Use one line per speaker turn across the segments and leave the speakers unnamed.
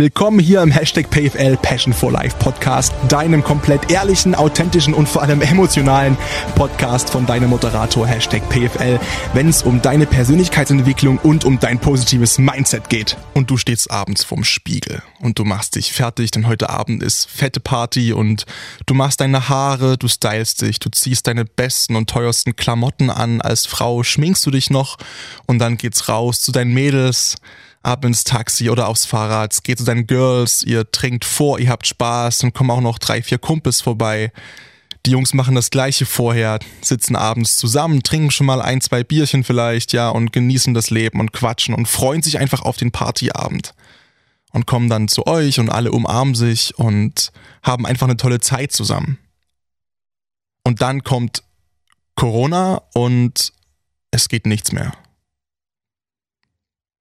Willkommen hier im Hashtag PFL Passion for Life Podcast, deinem komplett ehrlichen, authentischen und vor allem emotionalen Podcast von deinem Moderator Hashtag PFL, wenn es um deine Persönlichkeitsentwicklung und um dein positives Mindset geht. Und du stehst abends vorm Spiegel und du machst dich fertig, denn heute Abend ist fette Party und du machst deine Haare, du stylst dich, du ziehst deine besten und teuersten Klamotten an als Frau, schminkst du dich noch und dann geht's raus zu deinen Mädels ab ins Taxi oder aufs Fahrrad, geht zu deinen Girls, ihr trinkt vor, ihr habt Spaß, dann kommen auch noch drei, vier Kumpels vorbei. Die Jungs machen das gleiche vorher, sitzen abends zusammen, trinken schon mal ein, zwei Bierchen vielleicht, ja, und genießen das Leben und quatschen und freuen sich einfach auf den Partyabend. Und kommen dann zu euch und alle umarmen sich und haben einfach eine tolle Zeit zusammen. Und dann kommt Corona und es geht nichts mehr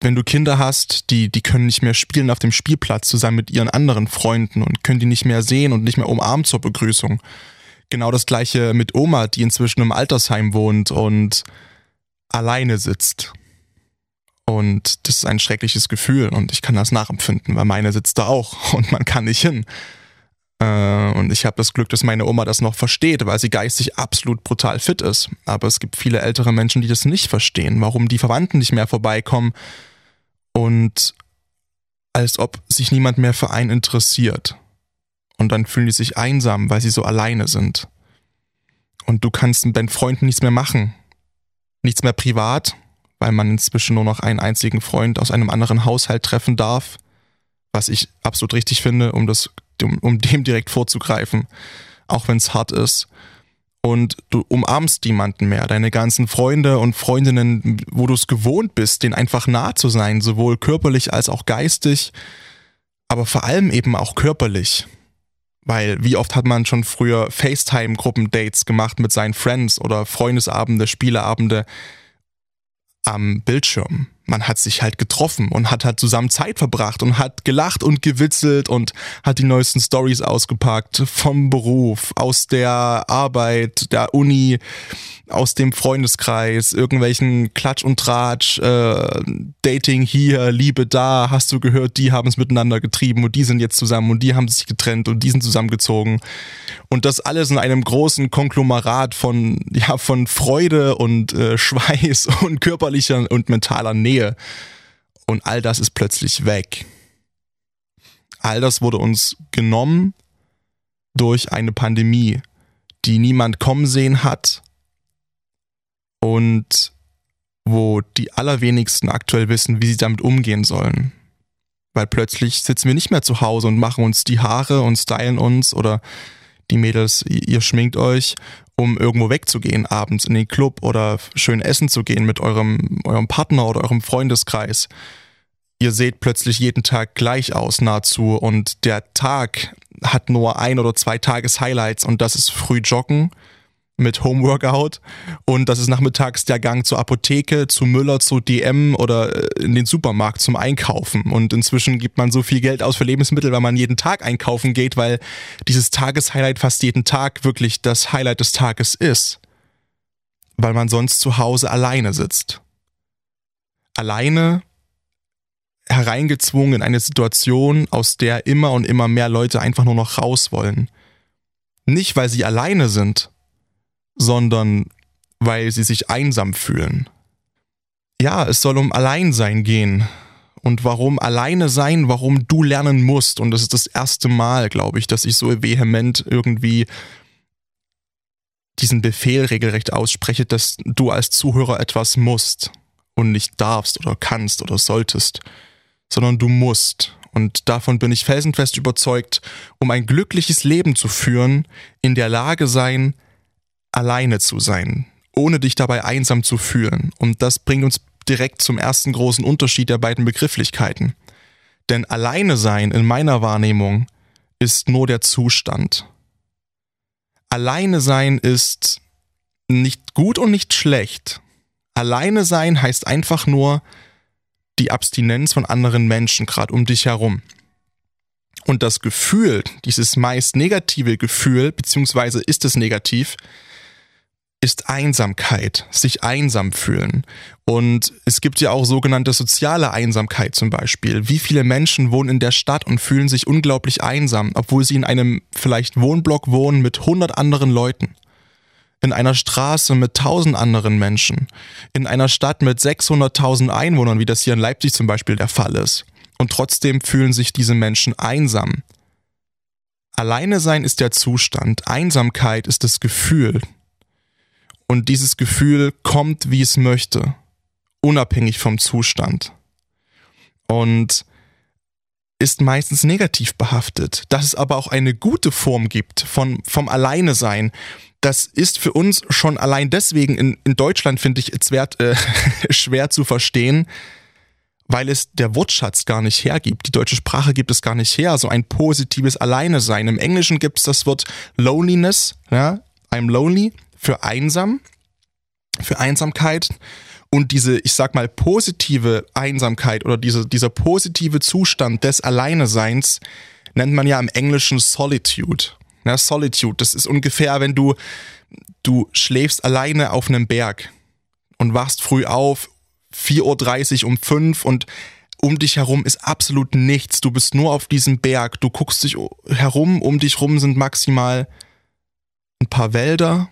wenn du Kinder hast, die, die können nicht mehr spielen auf dem Spielplatz zusammen mit ihren anderen Freunden und können die nicht mehr sehen und nicht mehr umarmen zur Begrüßung. Genau das gleiche mit Oma, die inzwischen im Altersheim wohnt und alleine sitzt. Und das ist ein schreckliches Gefühl und ich kann das nachempfinden, weil meine sitzt da auch und man kann nicht hin. Äh, und ich habe das Glück, dass meine Oma das noch versteht, weil sie geistig absolut brutal fit ist. Aber es gibt viele ältere Menschen, die das nicht verstehen, warum die Verwandten nicht mehr vorbeikommen, und als ob sich niemand mehr für einen interessiert. Und dann fühlen die sich einsam, weil sie so alleine sind. Und du kannst mit deinen Freunden nichts mehr machen. Nichts mehr privat, weil man inzwischen nur noch einen einzigen Freund aus einem anderen Haushalt treffen darf. Was ich absolut richtig finde, um, das, um, um dem direkt vorzugreifen. Auch wenn es hart ist und du umarmst niemanden mehr. Deine ganzen Freunde und Freundinnen, wo du es gewohnt bist, denen einfach nah zu sein, sowohl körperlich als auch geistig, aber vor allem eben auch körperlich. Weil wie oft hat man schon früher FaceTime-Gruppendates gemacht mit seinen Friends oder Freundesabende, Spieleabende am Bildschirm man hat sich halt getroffen und hat halt zusammen Zeit verbracht und hat gelacht und gewitzelt und hat die neuesten Stories ausgepackt vom Beruf, aus der Arbeit, der Uni, aus dem Freundeskreis, irgendwelchen Klatsch und Tratsch, äh, Dating hier, Liebe da, hast du gehört, die haben es miteinander getrieben und die sind jetzt zusammen und die haben sich getrennt und die sind zusammengezogen. Und das alles in einem großen Konglomerat von, ja, von Freude und äh, Schweiß und körperlicher und mentaler Nähe. Und all das ist plötzlich weg. All das wurde uns genommen durch eine Pandemie, die niemand kommen sehen hat und wo die allerwenigsten aktuell wissen, wie sie damit umgehen sollen. Weil plötzlich sitzen wir nicht mehr zu Hause und machen uns die Haare und stylen uns oder die Mädels, ihr schminkt euch, um irgendwo wegzugehen, abends in den Club oder schön essen zu gehen mit eurem, eurem Partner oder eurem Freundeskreis. Ihr seht plötzlich jeden Tag gleich aus, nahezu, und der Tag hat nur ein oder zwei Tages-Highlights und das ist früh joggen, mit Homeworkout und das ist nachmittags der Gang zur Apotheke, zu Müller, zu DM oder äh, in den Supermarkt zum Einkaufen. Und inzwischen gibt man so viel Geld aus für Lebensmittel, weil man jeden Tag einkaufen geht, weil dieses Tageshighlight fast jeden Tag wirklich das Highlight des Tages ist. Weil man sonst zu Hause alleine sitzt. Alleine hereingezwungen in eine Situation, aus der immer und immer mehr Leute einfach nur noch raus wollen. Nicht, weil sie alleine sind, sondern weil sie sich einsam fühlen. Ja, es soll um Alleinsein gehen. Und warum alleine sein, warum du lernen musst. Und das ist das erste Mal, glaube ich, dass ich so vehement irgendwie diesen Befehl regelrecht ausspreche, dass du als Zuhörer etwas musst und nicht darfst oder kannst oder solltest, sondern du musst. Und davon bin ich felsenfest überzeugt, um ein glückliches Leben zu führen, in der Lage sein, alleine zu sein, ohne dich dabei einsam zu fühlen. Und das bringt uns direkt zum ersten großen Unterschied der beiden Begrifflichkeiten. Denn alleine sein in meiner Wahrnehmung ist nur der Zustand. Alleine sein ist nicht gut und nicht schlecht. Alleine sein heißt einfach nur die Abstinenz von anderen Menschen gerade um dich herum. Und das Gefühl, dieses meist negative Gefühl, beziehungsweise ist es negativ, ist Einsamkeit, sich einsam fühlen. Und es gibt ja auch sogenannte soziale Einsamkeit zum Beispiel. Wie viele Menschen wohnen in der Stadt und fühlen sich unglaublich einsam, obwohl sie in einem vielleicht Wohnblock wohnen mit 100 anderen Leuten? In einer Straße mit 1000 anderen Menschen? In einer Stadt mit 600.000 Einwohnern, wie das hier in Leipzig zum Beispiel der Fall ist? Und trotzdem fühlen sich diese Menschen einsam. Alleine sein ist der Zustand, Einsamkeit ist das Gefühl, und dieses Gefühl kommt, wie es möchte, unabhängig vom Zustand. Und ist meistens negativ behaftet. Dass es aber auch eine gute Form gibt von, vom Alleine sein, das ist für uns schon allein deswegen in, in Deutschland, finde ich, schwer, äh, schwer zu verstehen, weil es der Wortschatz gar nicht hergibt. Die deutsche Sprache gibt es gar nicht her, so ein positives Alleine sein. Im Englischen gibt es das Wort Loneliness, ja, I'm lonely für einsam, für Einsamkeit. Und diese, ich sag mal, positive Einsamkeit oder diese, dieser positive Zustand des Alleineseins nennt man ja im Englischen Solitude. Ja, Solitude, das ist ungefähr, wenn du, du schläfst alleine auf einem Berg und wachst früh auf, 4.30 Uhr um 5 und um dich herum ist absolut nichts. Du bist nur auf diesem Berg. Du guckst dich herum, um dich herum sind maximal ein paar Wälder,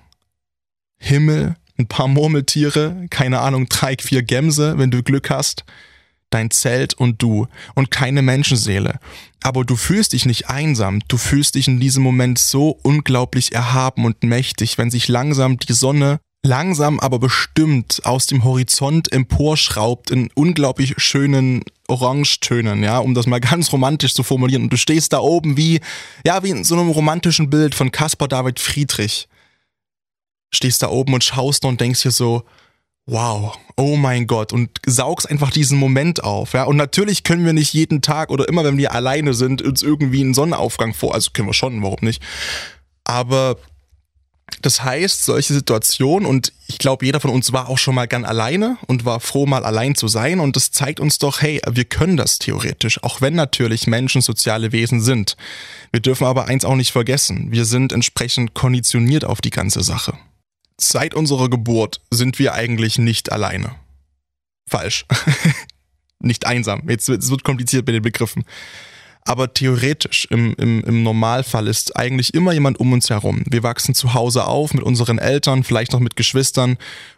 Himmel, ein paar Murmeltiere, keine Ahnung, drei, vier Gämse, wenn du Glück hast, dein Zelt und du und keine Menschenseele. Aber du fühlst dich nicht einsam, du fühlst dich in diesem Moment so unglaublich erhaben und mächtig, wenn sich langsam die Sonne langsam aber bestimmt aus dem Horizont emporschraubt in unglaublich schönen Orangetönen, ja, um das mal ganz romantisch zu formulieren. Und du stehst da oben wie, ja, wie in so einem romantischen Bild von Caspar David Friedrich stehst da oben und schaust und denkst dir so, wow, oh mein Gott und saugst einfach diesen Moment auf, ja. Und natürlich können wir nicht jeden Tag oder immer, wenn wir alleine sind, uns irgendwie einen Sonnenaufgang vor, also können wir schon, warum nicht. Aber das heißt, solche Situationen, und ich glaube, jeder von uns war auch schon mal gern alleine und war froh, mal allein zu sein. Und das zeigt uns doch, hey, wir können das theoretisch, auch wenn natürlich Menschen soziale Wesen sind. Wir dürfen aber eins auch nicht vergessen, wir sind entsprechend konditioniert auf die ganze Sache. Seit unserer Geburt sind wir eigentlich nicht alleine. Falsch. nicht einsam. Jetzt wird es kompliziert bei den Begriffen. Aber theoretisch, im, im, im Normalfall ist eigentlich immer jemand um uns herum. Wir wachsen zu Hause auf mit unseren Eltern, vielleicht noch mit Geschwistern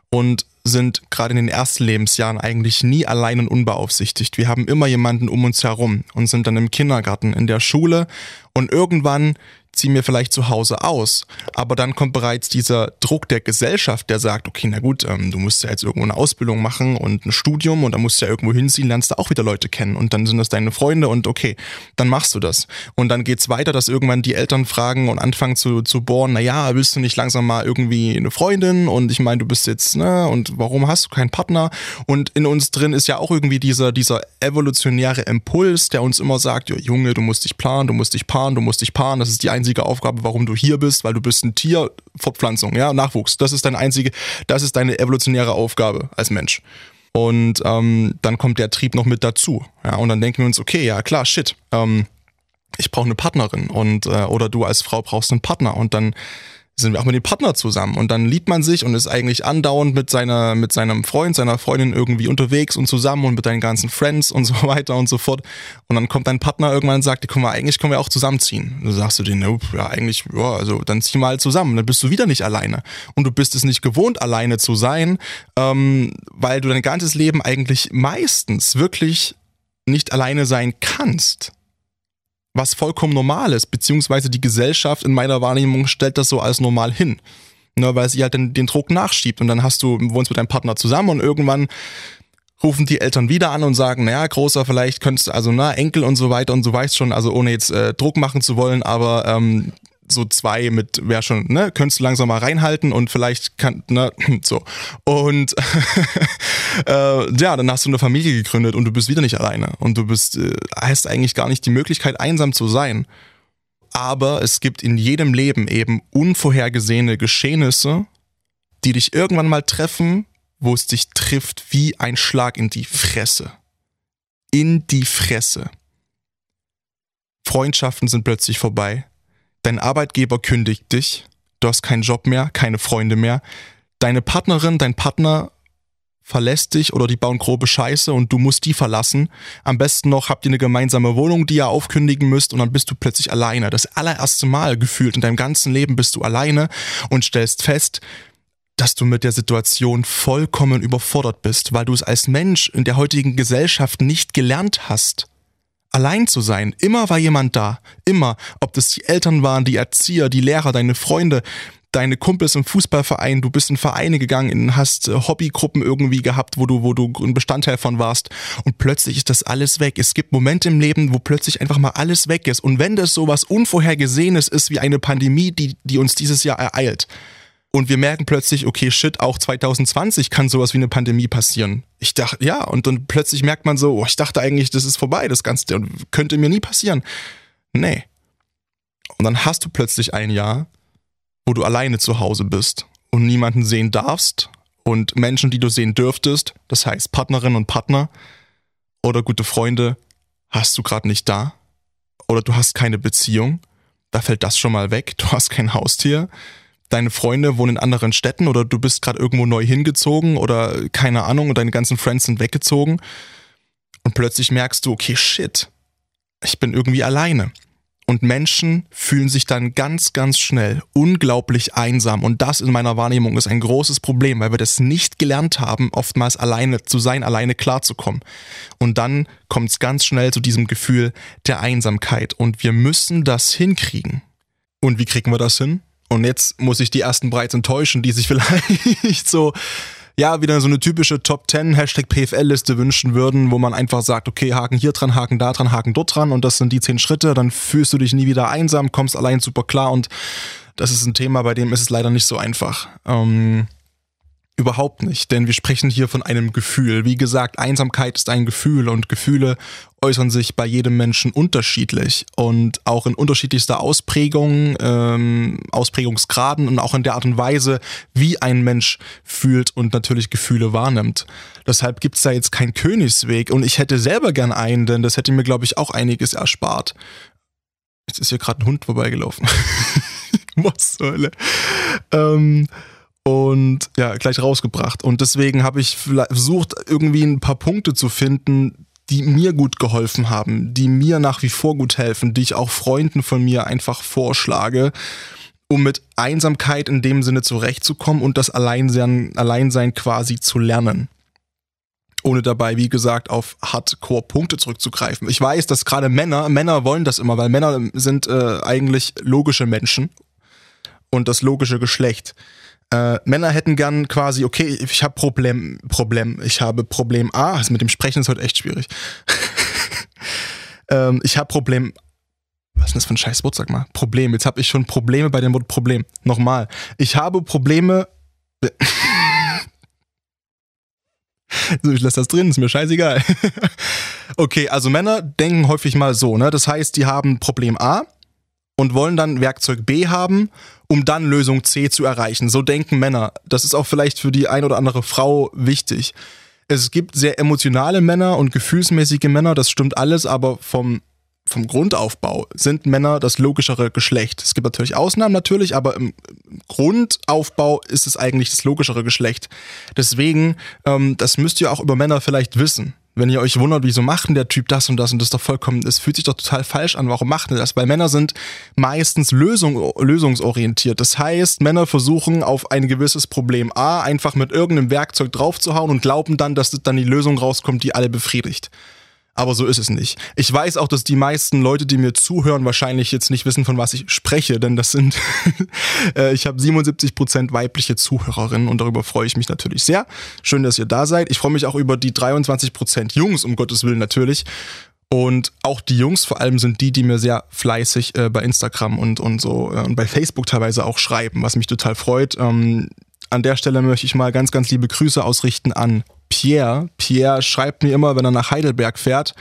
und sind gerade in den ersten Lebensjahren eigentlich nie allein und unbeaufsichtigt. Wir haben immer jemanden um uns herum und sind dann im Kindergarten, in der Schule und irgendwann ziehen wir vielleicht zu Hause aus. Aber dann kommt bereits dieser Druck der Gesellschaft, der sagt, okay, na gut, ähm, du musst ja jetzt irgendwo eine Ausbildung machen und ein Studium und dann musst du ja irgendwo hinziehen, lernst du auch wieder Leute kennen und dann sind das deine Freunde und okay, dann machst du das. Und dann geht's weiter, dass irgendwann die Eltern fragen und anfangen zu, zu bohren, na ja, willst du nicht langsam mal irgendwie eine Freundin und ich meine, du bist jetzt, ne, und warum hast du keinen Partner? Und in uns drin ist ja auch irgendwie dieser, dieser evolutionäre Impuls, der uns immer sagt, Junge, du musst dich planen, du musst dich paaren, du musst dich paaren, das ist die einzige einzige Aufgabe, warum du hier bist, weil du bist ein Tier, Fortpflanzung, ja, Nachwuchs. Das ist deine einzige, das ist deine evolutionäre Aufgabe als Mensch. Und ähm, dann kommt der Trieb noch mit dazu. Ja, und dann denken wir uns, okay, ja klar, shit, ähm, ich brauche eine Partnerin und äh, oder du als Frau brauchst einen Partner und dann sind wir auch mit dem Partner zusammen. Und dann liebt man sich und ist eigentlich andauernd mit seiner mit seinem Freund, seiner Freundin irgendwie unterwegs und zusammen und mit deinen ganzen Friends und so weiter und so fort. Und dann kommt dein Partner irgendwann und sagt, guck mal, eigentlich können wir auch zusammenziehen. Du sagst du dir, ja, eigentlich, ja, also dann zieh mal zusammen, dann bist du wieder nicht alleine. Und du bist es nicht gewohnt, alleine zu sein, ähm, weil du dein ganzes Leben eigentlich meistens wirklich nicht alleine sein kannst was vollkommen normal ist, beziehungsweise die Gesellschaft in meiner Wahrnehmung stellt das so als normal hin. Ne, weil sie halt den, den Druck nachschiebt und dann hast du, wohnst mit deinem Partner zusammen und irgendwann rufen die Eltern wieder an und sagen, naja, großer, vielleicht könntest du, also na, Enkel und so weiter und so weißt schon, also ohne jetzt äh, Druck machen zu wollen, aber ähm, so zwei mit, wer schon, ne, könntest du langsam mal reinhalten und vielleicht kann, ne, so. Und äh, ja, dann hast du eine Familie gegründet und du bist wieder nicht alleine und du bist, äh, hast eigentlich gar nicht die Möglichkeit, einsam zu sein. Aber es gibt in jedem Leben eben unvorhergesehene Geschehnisse, die dich irgendwann mal treffen, wo es dich trifft wie ein Schlag in die Fresse. In die Fresse. Freundschaften sind plötzlich vorbei Dein Arbeitgeber kündigt dich, du hast keinen Job mehr, keine Freunde mehr, deine Partnerin, dein Partner verlässt dich oder die bauen grobe Scheiße und du musst die verlassen. Am besten noch habt ihr eine gemeinsame Wohnung, die ihr aufkündigen müsst und dann bist du plötzlich alleine. Das allererste Mal gefühlt in deinem ganzen Leben bist du alleine und stellst fest, dass du mit der Situation vollkommen überfordert bist, weil du es als Mensch in der heutigen Gesellschaft nicht gelernt hast. Allein zu sein. Immer war jemand da. Immer. Ob das die Eltern waren, die Erzieher, die Lehrer, deine Freunde, deine Kumpels im Fußballverein, du bist in Vereine gegangen, hast äh, Hobbygruppen irgendwie gehabt, wo du, wo du ein Bestandteil von warst und plötzlich ist das alles weg. Es gibt Momente im Leben, wo plötzlich einfach mal alles weg ist und wenn das sowas Unvorhergesehenes ist wie eine Pandemie, die, die uns dieses Jahr ereilt und wir merken plötzlich, okay, shit, auch 2020 kann sowas wie eine Pandemie passieren. Ich dachte, ja, und dann plötzlich merkt man so, oh, ich dachte eigentlich, das ist vorbei, das Ganze, könnte mir nie passieren. Nee. Und dann hast du plötzlich ein Jahr, wo du alleine zu Hause bist und niemanden sehen darfst und Menschen, die du sehen dürftest, das heißt Partnerinnen und Partner oder gute Freunde, hast du gerade nicht da oder du hast keine Beziehung, da fällt das schon mal weg, du hast kein Haustier, deine Freunde wohnen in anderen Städten oder du bist gerade irgendwo neu hingezogen oder keine Ahnung und deine ganzen Friends sind weggezogen und plötzlich merkst du, okay, shit, ich bin irgendwie alleine. Und Menschen fühlen sich dann ganz, ganz schnell unglaublich einsam. Und das in meiner Wahrnehmung ist ein großes Problem, weil wir das nicht gelernt haben, oftmals alleine zu sein, alleine klarzukommen. Und dann kommt es ganz schnell zu diesem Gefühl der Einsamkeit. Und wir müssen das hinkriegen. Und wie kriegen wir das hin? Und jetzt muss ich die ersten bereits enttäuschen, die sich vielleicht so ja, wieder so eine typische Top 10 Hashtag PFL-Liste wünschen würden, wo man einfach sagt, okay, Haken hier dran, Haken da dran, Haken dort dran. Und das sind die 10 Schritte, dann fühlst du dich nie wieder einsam, kommst allein super klar. Und das ist ein Thema, bei dem ist es leider nicht so einfach. Ähm, Überhaupt nicht, denn wir sprechen hier von einem Gefühl. Wie gesagt, Einsamkeit ist ein Gefühl und Gefühle äußern sich bei jedem Menschen unterschiedlich und auch in unterschiedlichster Ausprägung, ähm, Ausprägungsgraden und auch in der Art und Weise, wie ein Mensch fühlt und natürlich Gefühle wahrnimmt. Deshalb gibt's da jetzt keinen Königsweg und ich hätte selber gern einen, denn das hätte mir, glaube ich, auch einiges erspart. Jetzt ist hier gerade ein Hund vorbeigelaufen. Was zur Hölle? Ähm, und ja, gleich rausgebracht. Und deswegen habe ich versucht, irgendwie ein paar Punkte zu finden, die mir gut geholfen haben, die mir nach wie vor gut helfen, die ich auch Freunden von mir einfach vorschlage, um mit Einsamkeit in dem Sinne zurechtzukommen und das Alleinsein, Alleinsein quasi zu lernen. Ohne dabei, wie gesagt, auf Hardcore-Punkte zurückzugreifen. Ich weiß, dass gerade Männer, Männer wollen das immer, weil Männer sind äh, eigentlich logische Menschen und das logische Geschlecht. Äh, Männer hätten gern quasi, okay, ich habe Problem, Problem, ich habe Problem A, also mit dem Sprechen ist heute echt schwierig. ähm, ich habe Problem was ist das für ein scheiß Wort, sag mal? Problem. Jetzt habe ich schon Probleme bei dem Wort Problem. Nochmal. Ich habe Probleme. so, ich lasse das drin, ist mir scheißegal. okay, also Männer denken häufig mal so, ne? Das heißt, die haben Problem A und wollen dann Werkzeug B haben, um dann Lösung C zu erreichen. So denken Männer. Das ist auch vielleicht für die ein oder andere Frau wichtig. Es gibt sehr emotionale Männer und gefühlsmäßige Männer, das stimmt alles, aber vom, vom Grundaufbau sind Männer das logischere Geschlecht. Es gibt natürlich Ausnahmen natürlich, aber im Grundaufbau ist es eigentlich das logischere Geschlecht. Deswegen, ähm, das müsst ihr auch über Männer vielleicht wissen. Wenn ihr euch wundert, wieso macht denn der Typ das und das und das doch vollkommen, es fühlt sich doch total falsch an, warum macht er das? Weil Männer sind meistens Lösung, lösungsorientiert. Das heißt, Männer versuchen auf ein gewisses Problem A einfach mit irgendeinem Werkzeug draufzuhauen und glauben dann, dass dann die Lösung rauskommt, die alle befriedigt. Aber so ist es nicht. Ich weiß auch, dass die meisten Leute, die mir zuhören, wahrscheinlich jetzt nicht wissen, von was ich spreche, denn das sind, äh, ich habe 77% weibliche Zuhörerinnen und darüber freue ich mich natürlich sehr. Schön, dass ihr da seid. Ich freue mich auch über die 23% Jungs, um Gottes Willen natürlich. Und auch die Jungs vor allem sind die, die mir sehr fleißig äh, bei Instagram und, und so äh, und bei Facebook teilweise auch schreiben, was mich total freut. Ähm, an der Stelle möchte ich mal ganz, ganz liebe Grüße ausrichten an Pierre. Pierre schreibt mir immer, wenn er nach Heidelberg fährt,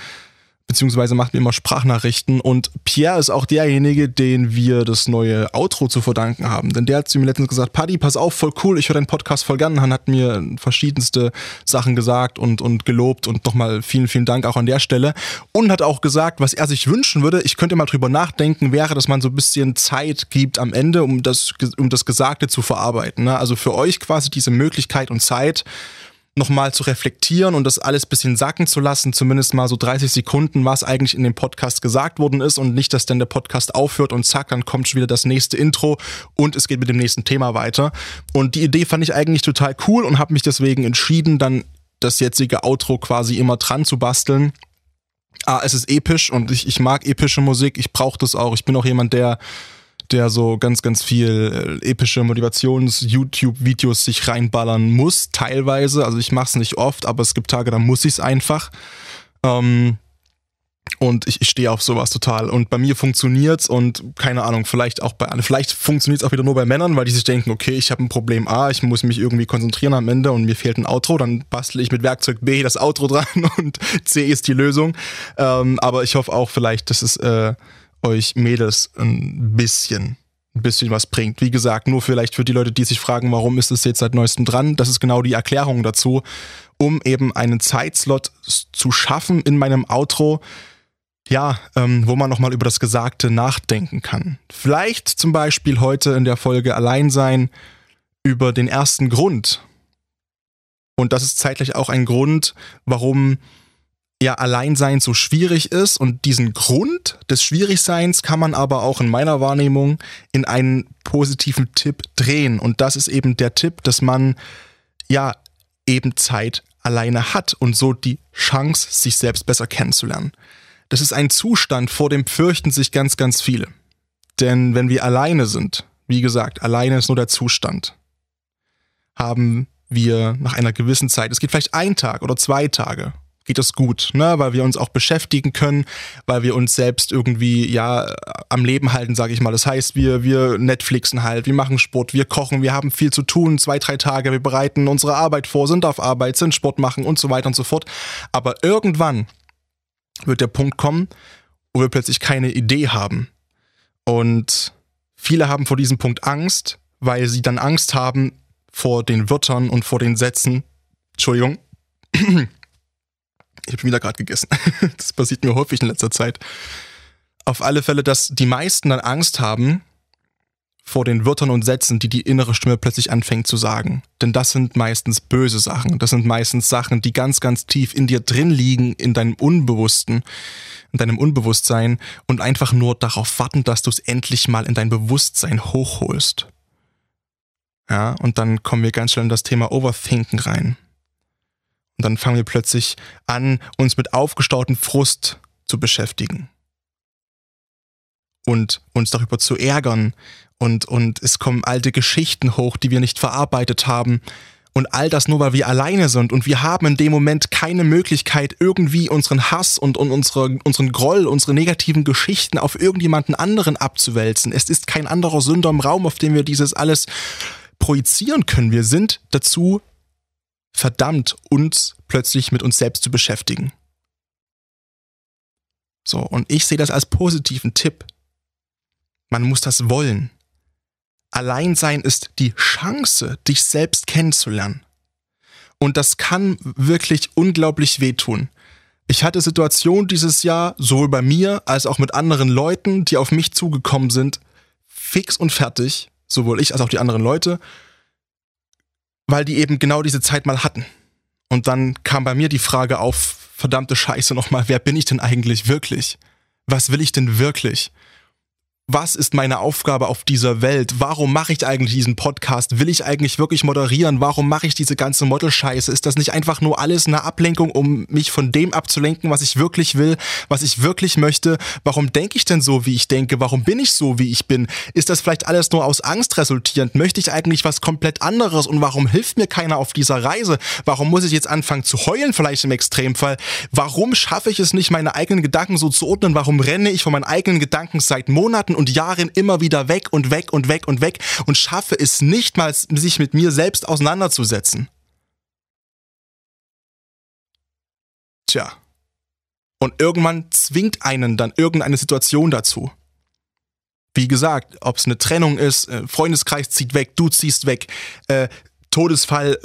beziehungsweise macht mir immer Sprachnachrichten und Pierre ist auch derjenige, den wir das neue Outro zu verdanken haben. Denn der hat zu mir letztens gesagt, Paddy, pass auf, voll cool, ich höre deinen Podcast voll gern, hat mir verschiedenste Sachen gesagt und, und gelobt und nochmal vielen, vielen Dank auch an der Stelle und hat auch gesagt, was er sich wünschen würde, ich könnte mal drüber nachdenken, wäre, dass man so ein bisschen Zeit gibt am Ende, um das, um das Gesagte zu verarbeiten. Ne? Also für euch quasi diese Möglichkeit und Zeit, nochmal zu reflektieren und das alles bisschen sacken zu lassen, zumindest mal so 30 Sekunden, was eigentlich in dem Podcast gesagt worden ist und nicht, dass dann der Podcast aufhört und zack, dann kommt schon wieder das nächste Intro und es geht mit dem nächsten Thema weiter. Und die Idee fand ich eigentlich total cool und habe mich deswegen entschieden, dann das jetzige Outro quasi immer dran zu basteln. Ah, es ist episch und ich, ich mag epische Musik, ich brauche das auch. Ich bin auch jemand, der der so ganz, ganz viel äh, epische Motivations-YouTube-Videos sich reinballern muss, teilweise. Also ich mache es nicht oft, aber es gibt Tage, da muss ich es einfach. Ähm, und ich, ich stehe auf sowas total. Und bei mir funktioniert's und keine Ahnung, vielleicht auch bei vielleicht funktioniert's auch wieder nur bei Männern, weil die sich denken, okay, ich habe ein Problem A, ich muss mich irgendwie konzentrieren am Ende und mir fehlt ein Outro, dann bastle ich mit Werkzeug B das Outro dran und C ist die Lösung. Ähm, aber ich hoffe auch vielleicht, dass es äh, euch Mädels ein bisschen ein bisschen was bringt. Wie gesagt, nur vielleicht für die Leute, die sich fragen, warum ist es jetzt seit neuestem dran, das ist genau die Erklärung dazu, um eben einen Zeitslot zu schaffen in meinem Outro, ja, ähm, wo man nochmal über das Gesagte nachdenken kann. Vielleicht zum Beispiel heute in der Folge Allein sein über den ersten Grund. Und das ist zeitlich auch ein Grund, warum ja Alleinsein so schwierig ist und diesen Grund des Schwierigseins kann man aber auch in meiner Wahrnehmung in einen positiven Tipp drehen und das ist eben der Tipp, dass man ja eben Zeit alleine hat und so die Chance, sich selbst besser kennenzulernen. Das ist ein Zustand, vor dem fürchten sich ganz, ganz viele. Denn wenn wir alleine sind, wie gesagt, alleine ist nur der Zustand, haben wir nach einer gewissen Zeit, es geht vielleicht ein Tag oder zwei Tage geht das gut, ne? weil wir uns auch beschäftigen können, weil wir uns selbst irgendwie ja am Leben halten, sage ich mal. Das heißt, wir wir Netflixen halt, wir machen Sport, wir kochen, wir haben viel zu tun, zwei drei Tage, wir bereiten unsere Arbeit vor, sind auf Arbeit, sind Sport machen und so weiter und so fort. Aber irgendwann wird der Punkt kommen, wo wir plötzlich keine Idee haben und viele haben vor diesem Punkt Angst, weil sie dann Angst haben vor den Wörtern und vor den Sätzen. Entschuldigung. Ich habe wieder gerade gegessen. Das passiert mir häufig in letzter Zeit. Auf alle Fälle, dass die meisten dann Angst haben vor den Wörtern und Sätzen, die die innere Stimme plötzlich anfängt zu sagen. Denn das sind meistens böse Sachen. Das sind meistens Sachen, die ganz, ganz tief in dir drin liegen, in deinem Unbewussten, in deinem Unbewusstsein und einfach nur darauf warten, dass du es endlich mal in dein Bewusstsein hochholst. Ja, und dann kommen wir ganz schnell in das Thema Overthinken rein. Und dann fangen wir plötzlich an, uns mit aufgestauten Frust zu beschäftigen. Und uns darüber zu ärgern. Und, und es kommen alte Geschichten hoch, die wir nicht verarbeitet haben. Und all das nur, weil wir alleine sind. Und wir haben in dem Moment keine Möglichkeit, irgendwie unseren Hass und, und unsere, unseren Groll, unsere negativen Geschichten auf irgendjemanden anderen abzuwälzen. Es ist kein anderer Sünder im Raum, auf dem wir dieses alles projizieren können. Wir sind dazu verdammt, uns plötzlich mit uns selbst zu beschäftigen. So, und ich sehe das als positiven Tipp. Man muss das wollen. Alleinsein ist die Chance, dich selbst kennenzulernen. Und das kann wirklich unglaublich wehtun. Ich hatte Situationen dieses Jahr, sowohl bei mir als auch mit anderen Leuten, die auf mich zugekommen sind, fix und fertig, sowohl ich als auch die anderen Leute, weil die eben genau diese Zeit mal hatten. Und dann kam bei mir die Frage auf, verdammte Scheiße nochmal, wer bin ich denn eigentlich wirklich? Was will ich denn wirklich? Was ist meine Aufgabe auf dieser Welt? Warum mache ich eigentlich diesen Podcast? Will ich eigentlich wirklich moderieren? Warum mache ich diese ganze Model-Scheiße? Ist das nicht einfach nur alles eine Ablenkung, um mich von dem abzulenken, was ich wirklich will, was ich wirklich möchte? Warum denke ich denn so, wie ich denke? Warum bin ich so, wie ich bin? Ist das vielleicht alles nur aus Angst resultierend? Möchte ich eigentlich was komplett anderes? Und warum hilft mir keiner auf dieser Reise? Warum muss ich jetzt anfangen zu heulen, vielleicht im Extremfall? Warum schaffe ich es nicht, meine eigenen Gedanken so zu ordnen? Warum renne ich von meinen eigenen Gedanken seit Monaten und Jahren immer wieder weg und weg und weg und weg und schaffe es nicht mal, sich mit mir selbst auseinanderzusetzen. Tja. Und irgendwann zwingt einen dann irgendeine Situation dazu. Wie gesagt, ob es eine Trennung ist, äh, Freundeskreis zieht weg, du ziehst weg, äh, Todesfall,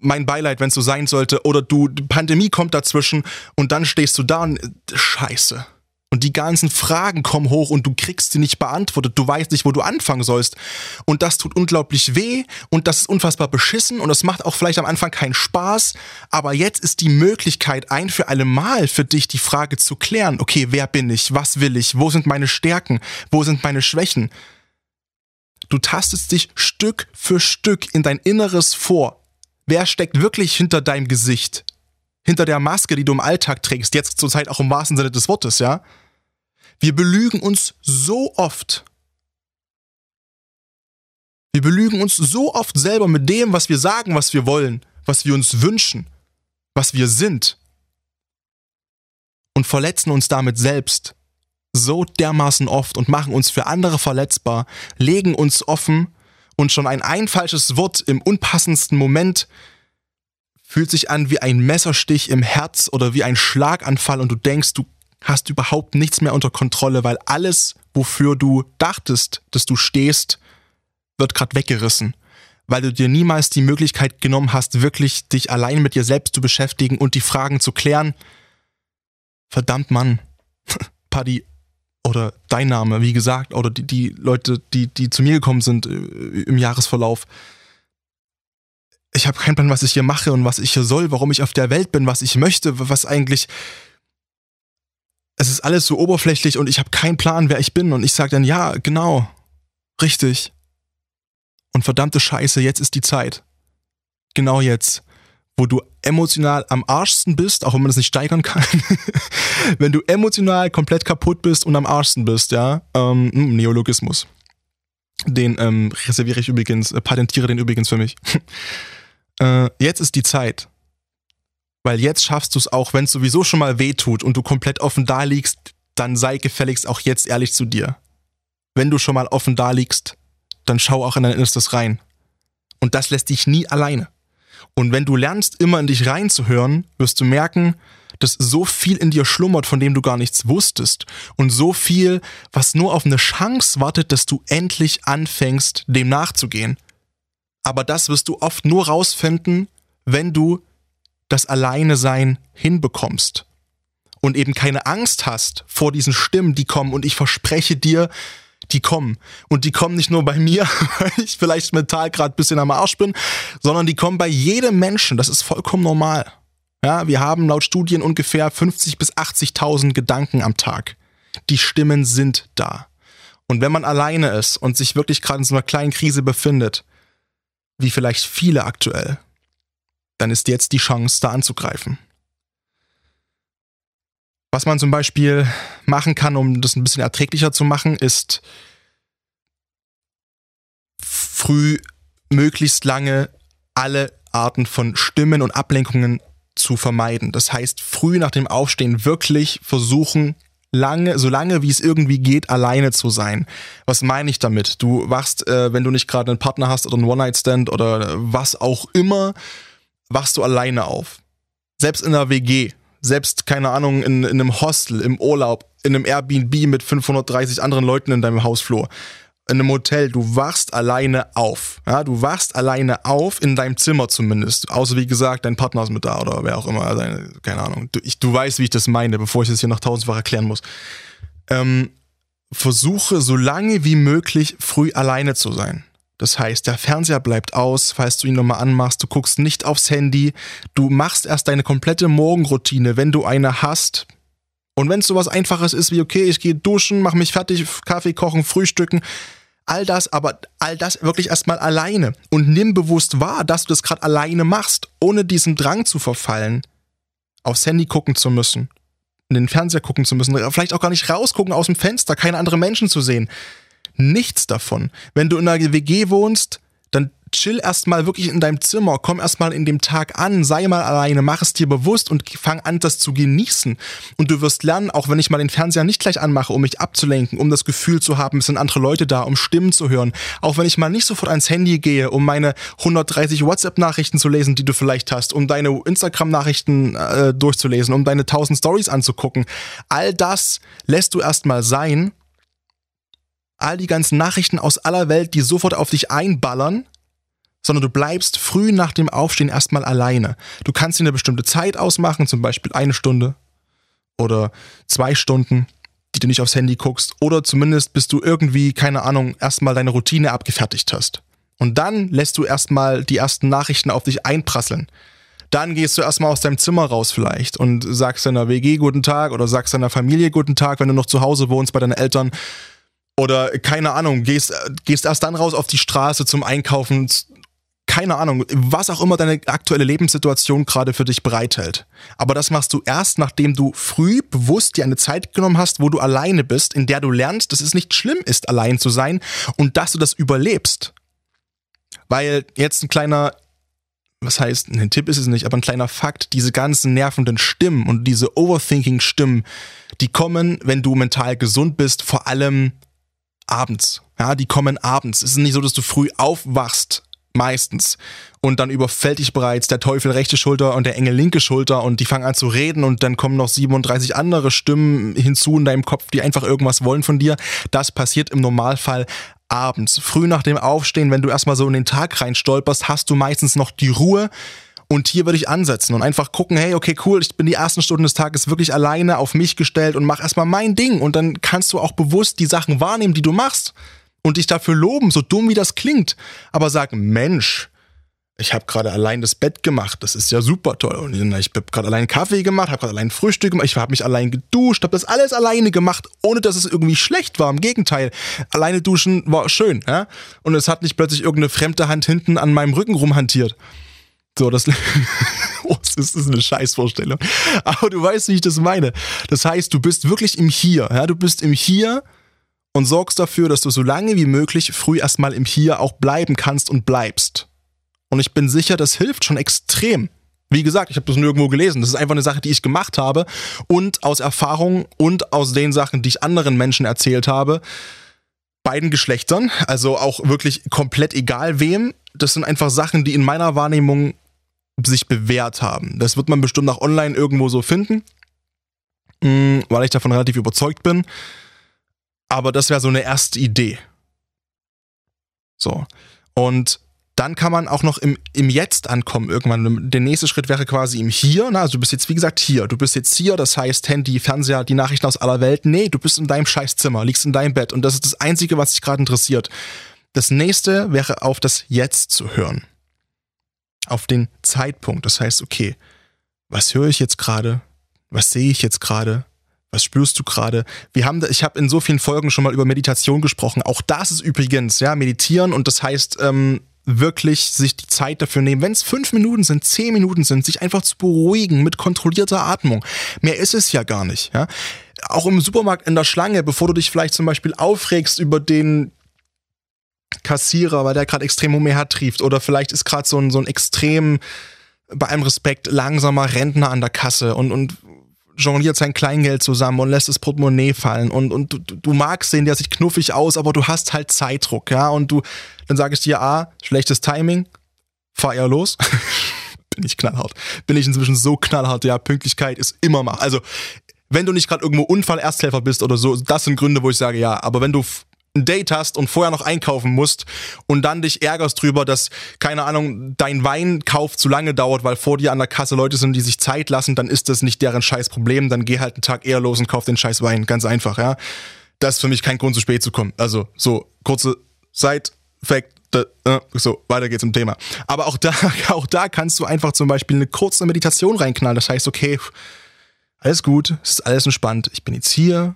mein Beileid, wenn es so sein sollte, oder du, Pandemie kommt dazwischen und dann stehst du da und äh, scheiße. Und die ganzen Fragen kommen hoch und du kriegst sie nicht beantwortet. Du weißt nicht, wo du anfangen sollst. Und das tut unglaublich weh und das ist unfassbar beschissen und das macht auch vielleicht am Anfang keinen Spaß. Aber jetzt ist die Möglichkeit, ein für alle Mal für dich die Frage zu klären. Okay, wer bin ich? Was will ich? Wo sind meine Stärken? Wo sind meine Schwächen? Du tastest dich Stück für Stück in dein Inneres vor. Wer steckt wirklich hinter deinem Gesicht? Hinter der Maske, die du im Alltag trägst, jetzt zur Zeit auch im wahrsten Sinne des Wortes, ja? Wir belügen uns so oft. Wir belügen uns so oft selber mit dem, was wir sagen, was wir wollen, was wir uns wünschen, was wir sind. Und verletzen uns damit selbst so dermaßen oft und machen uns für andere verletzbar, legen uns offen und schon ein ein falsches Wort im unpassendsten Moment fühlt sich an wie ein Messerstich im Herz oder wie ein Schlaganfall und du denkst, du hast überhaupt nichts mehr unter Kontrolle, weil alles, wofür du dachtest, dass du stehst, wird gerade weggerissen. Weil du dir niemals die Möglichkeit genommen hast, wirklich dich allein mit dir selbst zu beschäftigen und die Fragen zu klären. Verdammt Mann, Paddy oder dein Name, wie gesagt, oder die, die Leute, die, die zu mir gekommen sind äh, im Jahresverlauf. Ich habe keinen Plan, was ich hier mache und was ich hier soll, warum ich auf der Welt bin, was ich möchte, was eigentlich es ist alles so oberflächlich und ich habe keinen Plan, wer ich bin. Und ich sage dann, ja, genau, richtig. Und verdammte Scheiße, jetzt ist die Zeit. Genau jetzt, wo du emotional am arschsten bist, auch wenn man das nicht steigern kann. wenn du emotional komplett kaputt bist und am arschsten bist, ja, ähm, hm, Neologismus. Den ähm, reserviere ich übrigens, äh, patentiere den übrigens für mich. äh, jetzt ist die Zeit, weil jetzt schaffst du es auch, wenn es sowieso schon mal weh tut und du komplett offen da liegst, dann sei gefälligst auch jetzt ehrlich zu dir. Wenn du schon mal offen da liegst, dann schau auch in dein Innerstes rein. Und das lässt dich nie alleine. Und wenn du lernst, immer in dich reinzuhören, wirst du merken, dass so viel in dir schlummert, von dem du gar nichts wusstest. Und so viel, was nur auf eine Chance wartet, dass du endlich anfängst, dem nachzugehen. Aber das wirst du oft nur rausfinden, wenn du das Alleine-Sein hinbekommst und eben keine Angst hast vor diesen Stimmen, die kommen und ich verspreche dir, die kommen. Und die kommen nicht nur bei mir, weil ich vielleicht mental gerade ein bisschen am Arsch bin, sondern die kommen bei jedem Menschen. Das ist vollkommen normal. Ja, wir haben laut Studien ungefähr 50 bis 80.000 Gedanken am Tag. Die Stimmen sind da. Und wenn man alleine ist und sich wirklich gerade in so einer kleinen Krise befindet, wie vielleicht viele aktuell, dann ist jetzt die Chance, da anzugreifen. Was man zum Beispiel machen kann, um das ein bisschen erträglicher zu machen, ist früh möglichst lange alle Arten von Stimmen und Ablenkungen zu vermeiden. Das heißt, früh nach dem Aufstehen wirklich versuchen, lange, so lange wie es irgendwie geht, alleine zu sein. Was meine ich damit? Du wachst, äh, wenn du nicht gerade einen Partner hast oder einen One-Night-Stand oder was auch immer, wachst du alleine auf. Selbst in einer WG, selbst, keine Ahnung, in, in einem Hostel, im Urlaub, in einem Airbnb mit 530 anderen Leuten in deinem Hausflur, in einem Hotel, du wachst alleine auf. Ja, du wachst alleine auf, in deinem Zimmer zumindest. Außer wie gesagt, dein Partner ist mit da oder wer auch immer. Also, keine Ahnung. Du, ich, du weißt, wie ich das meine, bevor ich das hier noch tausendfach erklären muss. Ähm, versuche so lange wie möglich früh alleine zu sein. Das heißt, der Fernseher bleibt aus, falls du ihn nochmal anmachst, du guckst nicht aufs Handy, du machst erst deine komplette Morgenroutine, wenn du eine hast. Und wenn es sowas Einfaches ist wie, okay, ich gehe duschen, mache mich fertig, Kaffee kochen, frühstücken, all das, aber all das wirklich erstmal alleine. Und nimm bewusst wahr, dass du das gerade alleine machst, ohne diesem Drang zu verfallen, aufs Handy gucken zu müssen, in den Fernseher gucken zu müssen, vielleicht auch gar nicht rausgucken aus dem Fenster, keine anderen Menschen zu sehen nichts davon. Wenn du in einer WG wohnst, dann chill erstmal wirklich in deinem Zimmer, komm erstmal in dem Tag an, sei mal alleine, mach es dir bewusst und fang an, das zu genießen. Und du wirst lernen, auch wenn ich mal den Fernseher nicht gleich anmache, um mich abzulenken, um das Gefühl zu haben, es sind andere Leute da, um Stimmen zu hören. Auch wenn ich mal nicht sofort ans Handy gehe, um meine 130 WhatsApp-Nachrichten zu lesen, die du vielleicht hast, um deine Instagram-Nachrichten äh, durchzulesen, um deine 1000 Stories anzugucken. All das lässt du erstmal sein all die ganzen Nachrichten aus aller Welt, die sofort auf dich einballern, sondern du bleibst früh nach dem Aufstehen erstmal alleine. Du kannst dir eine bestimmte Zeit ausmachen, zum Beispiel eine Stunde oder zwei Stunden, die du nicht aufs Handy guckst, oder zumindest bis du irgendwie, keine Ahnung, erstmal deine Routine abgefertigt hast. Und dann lässt du erstmal die ersten Nachrichten auf dich einprasseln. Dann gehst du erstmal aus deinem Zimmer raus vielleicht und sagst deiner WG guten Tag oder sagst deiner Familie guten Tag, wenn du noch zu Hause wohnst bei deinen Eltern oder keine Ahnung, gehst, gehst erst dann raus auf die Straße zum Einkaufen. Keine Ahnung, was auch immer deine aktuelle Lebenssituation gerade für dich bereithält. Aber das machst du erst, nachdem du früh bewusst dir eine Zeit genommen hast, wo du alleine bist, in der du lernst, dass es nicht schlimm ist, allein zu sein und dass du das überlebst. Weil jetzt ein kleiner was heißt, ein Tipp ist es nicht, aber ein kleiner Fakt, diese ganzen nervenden Stimmen und diese Overthinking-Stimmen, die kommen, wenn du mental gesund bist, vor allem abends. Ja, die kommen abends. Es ist nicht so, dass du früh aufwachst, meistens. Und dann überfällt dich bereits der Teufel rechte Schulter und der Engel linke Schulter und die fangen an zu reden und dann kommen noch 37 andere Stimmen hinzu in deinem Kopf, die einfach irgendwas wollen von dir. Das passiert im Normalfall abends. Früh nach dem Aufstehen, wenn du erstmal so in den Tag rein stolperst, hast du meistens noch die Ruhe, und hier würde ich ansetzen und einfach gucken, hey, okay, cool, ich bin die ersten Stunden des Tages wirklich alleine auf mich gestellt und mach erstmal mein Ding. Und dann kannst du auch bewusst die Sachen wahrnehmen, die du machst und dich dafür loben, so dumm wie das klingt. Aber sagen, Mensch, ich habe gerade allein das Bett gemacht, das ist ja super toll. Und ich habe gerade allein Kaffee gemacht, habe gerade allein Frühstück gemacht, ich habe mich allein geduscht, habe das alles alleine gemacht, ohne dass es irgendwie schlecht war. Im Gegenteil, alleine duschen war schön. Ja? Und es hat nicht plötzlich irgendeine fremde Hand hinten an meinem Rücken rumhantiert. So, das, oh, das ist eine Scheißvorstellung. Aber du weißt, wie ich das meine. Das heißt, du bist wirklich im Hier. Ja? Du bist im Hier und sorgst dafür, dass du so lange wie möglich früh erstmal im Hier auch bleiben kannst und bleibst. Und ich bin sicher, das hilft schon extrem. Wie gesagt, ich habe das nirgendwo gelesen. Das ist einfach eine Sache, die ich gemacht habe und aus Erfahrung und aus den Sachen, die ich anderen Menschen erzählt habe, beiden Geschlechtern, also auch wirklich komplett egal wem. Das sind einfach Sachen, die in meiner Wahrnehmung sich bewährt haben. Das wird man bestimmt auch online irgendwo so finden, mm, weil ich davon relativ überzeugt bin. Aber das wäre so eine erste Idee. So. Und dann kann man auch noch im, im Jetzt ankommen irgendwann. Der nächste Schritt wäre quasi im Hier. Na, also du bist jetzt, wie gesagt, hier. Du bist jetzt hier, das heißt Handy, Fernseher, die Nachrichten aus aller Welt. Nee, du bist in deinem Scheißzimmer, liegst in deinem Bett. Und das ist das Einzige, was dich gerade interessiert. Das nächste wäre auf das Jetzt zu hören auf den Zeitpunkt. Das heißt, okay, was höre ich jetzt gerade? Was sehe ich jetzt gerade? Was spürst du gerade? Wir haben, ich habe in so vielen Folgen schon mal über Meditation gesprochen. Auch das ist übrigens, ja, meditieren und das heißt ähm, wirklich sich die Zeit dafür nehmen, wenn es fünf Minuten sind, zehn Minuten sind, sich einfach zu beruhigen mit kontrollierter Atmung. Mehr ist es ja gar nicht. Ja? Auch im Supermarkt in der Schlange, bevor du dich vielleicht zum Beispiel aufregst über den Kassierer, weil der gerade extrem mir hertrieft. Oder vielleicht ist gerade so ein, so ein extrem, bei allem Respekt, langsamer Rentner an der Kasse und, und jongliert sein Kleingeld zusammen und lässt das Portemonnaie fallen. Und, und du, du magst sehen, der sieht knuffig aus, aber du hast halt Zeitdruck, ja. Und du, dann sage ich dir, ah, schlechtes Timing, fahr eher los. Bin ich knallhart. Bin ich inzwischen so knallhart, ja, Pünktlichkeit ist immer mal. Also, wenn du nicht gerade irgendwo Unfall-Ersthelfer bist oder so, das sind Gründe, wo ich sage, ja, aber wenn du ein Date hast und vorher noch einkaufen musst und dann dich ärgerst drüber, dass, keine Ahnung, dein Weinkauf zu lange dauert, weil vor dir an der Kasse Leute sind, die sich Zeit lassen, dann ist das nicht deren scheiß Problem, dann geh halt einen Tag eher los und kauf den scheiß Wein. Ganz einfach, ja. Das ist für mich kein Grund, zu spät zu kommen. Also, so, kurze Side-Fact, äh, so, weiter geht's im Thema. Aber auch da, auch da kannst du einfach zum Beispiel eine kurze Meditation reinknallen. Das heißt, okay, alles gut, es ist alles entspannt. Ich bin jetzt hier,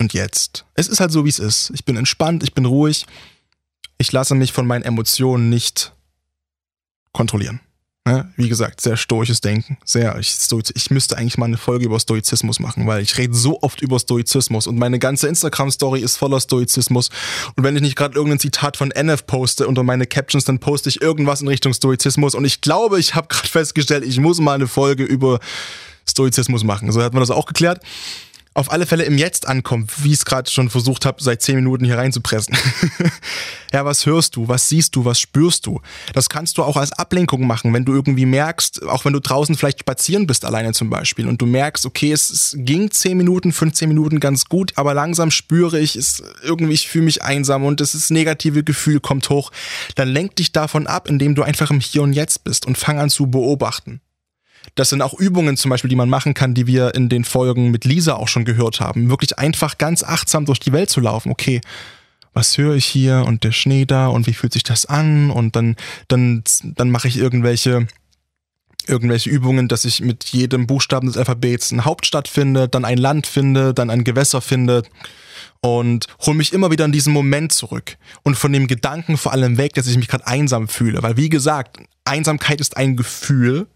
und jetzt. Es ist halt so, wie es ist. Ich bin entspannt, ich bin ruhig. Ich lasse mich von meinen Emotionen nicht kontrollieren. Ne? Wie gesagt, sehr stoisches Denken. Sehr, ich, ich müsste eigentlich mal eine Folge über Stoizismus machen, weil ich rede so oft über Stoizismus und meine ganze Instagram-Story ist voller Stoizismus. Und wenn ich nicht gerade irgendein Zitat von NF poste unter meine Captions, dann poste ich irgendwas in Richtung Stoizismus. Und ich glaube, ich habe gerade festgestellt, ich muss mal eine Folge über Stoizismus machen. So hat man das auch geklärt auf alle Fälle im Jetzt ankommt, wie ich es gerade schon versucht habe, seit zehn Minuten hier reinzupressen. ja, was hörst du, was siehst du, was spürst du? Das kannst du auch als Ablenkung machen, wenn du irgendwie merkst, auch wenn du draußen vielleicht spazieren bist, alleine zum Beispiel, und du merkst, okay, es, es ging zehn Minuten, 15 Minuten ganz gut, aber langsam spüre ich, es irgendwie, ich fühle mich einsam und das negative Gefühl kommt hoch, dann lenk dich davon ab, indem du einfach im Hier und Jetzt bist und fang an zu beobachten. Das sind auch Übungen zum Beispiel, die man machen kann, die wir in den Folgen mit Lisa auch schon gehört haben. Wirklich einfach ganz achtsam durch die Welt zu laufen. Okay, was höre ich hier und der Schnee da und wie fühlt sich das an? Und dann, dann, dann mache ich irgendwelche irgendwelche Übungen, dass ich mit jedem Buchstaben des Alphabets eine Hauptstadt finde, dann ein Land finde, dann ein Gewässer finde und hole mich immer wieder in diesen Moment zurück und von dem Gedanken vor allem weg, dass ich mich gerade einsam fühle, weil wie gesagt, Einsamkeit ist ein Gefühl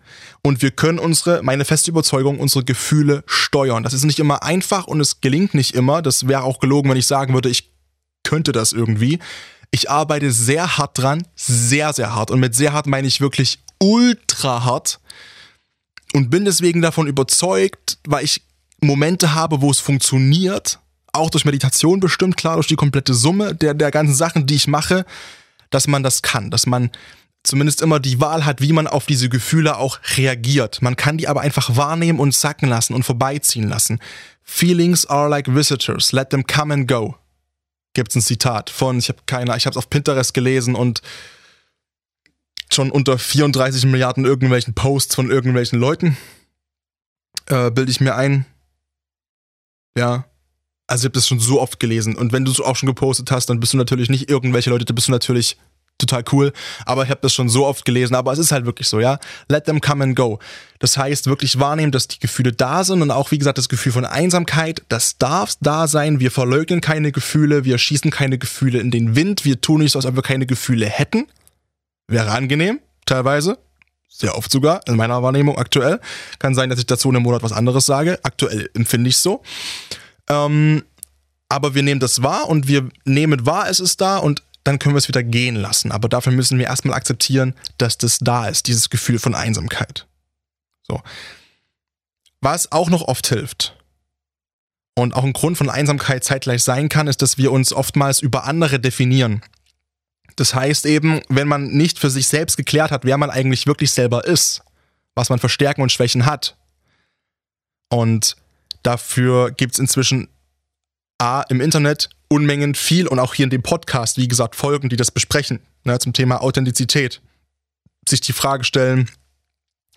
und wir können unsere, meine feste Überzeugung, unsere Gefühle steuern. Das ist nicht immer einfach und es gelingt nicht immer. Das wäre auch gelogen, wenn ich sagen würde, ich könnte das irgendwie. Ich arbeite sehr hart dran, sehr, sehr hart. Und mit sehr hart meine ich wirklich ultra hart. Und bin deswegen davon überzeugt, weil ich Momente habe, wo es funktioniert, auch durch Meditation bestimmt, klar, durch die komplette Summe der, der ganzen Sachen, die ich mache, dass man das kann, dass man zumindest immer die Wahl hat, wie man auf diese Gefühle auch reagiert. Man kann die aber einfach wahrnehmen und sacken lassen und vorbeiziehen lassen. Feelings are like visitors, let them come and go. Gibt's ein Zitat von, ich habe keine, ich habe es auf Pinterest gelesen und schon unter 34 Milliarden irgendwelchen Posts von irgendwelchen Leuten äh, bilde ich mir ein. Ja, also ich habe das schon so oft gelesen und wenn du es auch schon gepostet hast, dann bist du natürlich nicht irgendwelche Leute, dann bist du natürlich total cool, aber ich habe das schon so oft gelesen, aber es ist halt wirklich so, ja. Let them come and go. Das heißt, wirklich wahrnehmen, dass die Gefühle da sind und auch, wie gesagt, das Gefühl von Einsamkeit, das darf da sein. Wir verleugnen keine Gefühle, wir schießen keine Gefühle in den Wind, wir tun nicht so, als ob wir keine Gefühle hätten. Wäre angenehm, teilweise. Sehr oft sogar, in meiner Wahrnehmung aktuell. Kann sein, dass ich dazu in einem Monat was anderes sage. Aktuell empfinde ich es so. Ähm, aber wir nehmen das wahr und wir nehmen wahr, es ist da und dann können wir es wieder gehen lassen. Aber dafür müssen wir erstmal akzeptieren, dass das da ist, dieses Gefühl von Einsamkeit. So. Was auch noch oft hilft und auch ein Grund von Einsamkeit zeitgleich sein kann, ist, dass wir uns oftmals über andere definieren. Das heißt eben, wenn man nicht für sich selbst geklärt hat, wer man eigentlich wirklich selber ist, was man für Stärken und Schwächen hat. Und dafür gibt es inzwischen A im Internet Unmengen viel und auch hier in dem Podcast, wie gesagt, Folgen, die das besprechen, ne, zum Thema Authentizität. Sich die Frage stellen,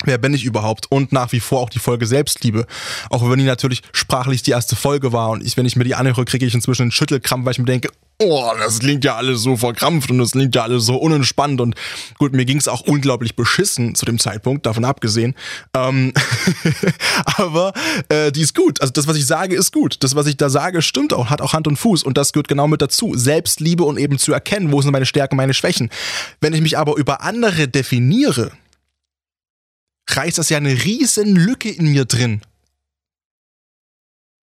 wer bin ich überhaupt? Und nach wie vor auch die Folge Selbstliebe. Auch wenn die natürlich sprachlich die erste Folge war und ich, wenn ich mir die anhöre, kriege ich inzwischen einen Schüttelkrampf, weil ich mir denke, oh, das klingt ja alles so verkrampft und das klingt ja alles so unentspannt und gut, mir ging es auch unglaublich beschissen zu dem Zeitpunkt, davon abgesehen. Ähm aber äh, die ist gut. Also das, was ich sage, ist gut. Das, was ich da sage, stimmt auch, hat auch Hand und Fuß und das gehört genau mit dazu. Selbstliebe und eben zu erkennen, wo sind meine Stärken, meine Schwächen. Wenn ich mich aber über andere definiere, reißt das ja eine riesen Lücke in mir drin.